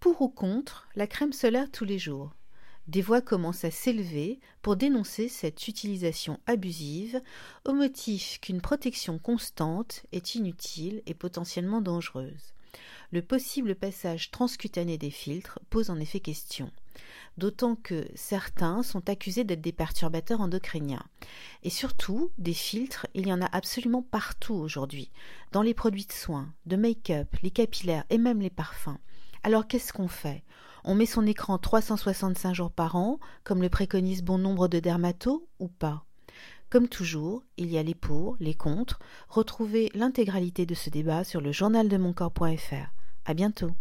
Pour ou contre la crème solaire tous les jours? Des voix commencent à s'élever pour dénoncer cette utilisation abusive au motif qu'une protection constante est inutile et potentiellement dangereuse. Le possible passage transcutané des filtres pose en effet question d'autant que certains sont accusés d'être des perturbateurs endocriniens. Et surtout, des filtres, il y en a absolument partout aujourd'hui, dans les produits de soins, de make-up, les capillaires et même les parfums. Alors qu'est-ce qu'on fait? On met son écran 365 jours par an, comme le préconise bon nombre de dermatos, ou pas? Comme toujours, il y a les pour, les contre. Retrouvez l'intégralité de ce débat sur le journaldemoncorps.fr. À bientôt.